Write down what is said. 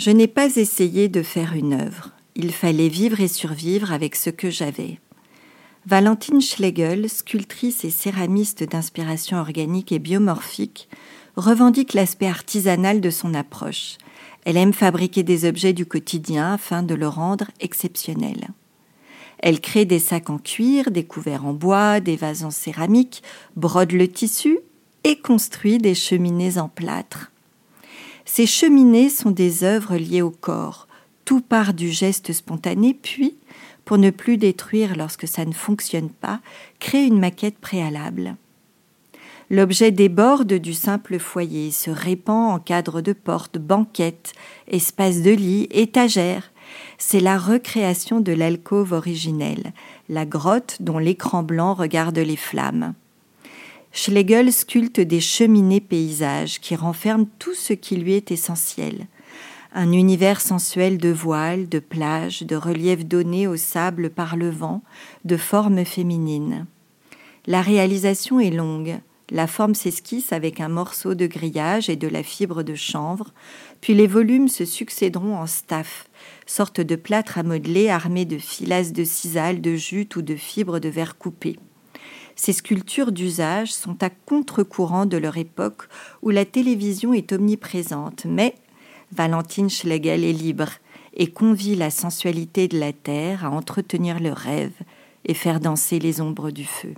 Je n'ai pas essayé de faire une œuvre. Il fallait vivre et survivre avec ce que j'avais. Valentine Schlegel, sculptrice et céramiste d'inspiration organique et biomorphique, revendique l'aspect artisanal de son approche. Elle aime fabriquer des objets du quotidien afin de le rendre exceptionnel. Elle crée des sacs en cuir, des couverts en bois, des vases en céramique, brode le tissu et construit des cheminées en plâtre. Ces cheminées sont des œuvres liées au corps. Tout part du geste spontané, puis, pour ne plus détruire lorsque ça ne fonctionne pas, crée une maquette préalable. L'objet déborde du simple foyer, se répand en cadre de porte, banquette, espace de lit, étagère. C'est la recréation de l'alcôve originelle, la grotte dont l'écran blanc regarde les flammes. Schlegel sculpte des cheminées paysages qui renferment tout ce qui lui est essentiel. Un univers sensuel de voiles, de plages, de reliefs donnés au sable par le vent, de formes féminines. La réalisation est longue. La forme s'esquisse avec un morceau de grillage et de la fibre de chanvre, puis les volumes se succéderont en staff, sorte de plâtre à modeler armé de filasses de cisales, de jute ou de fibres de verre coupé. Ces sculptures d'usage sont à contre-courant de leur époque où la télévision est omniprésente, mais Valentine Schlegel est libre et convie la sensualité de la terre à entretenir le rêve et faire danser les ombres du feu.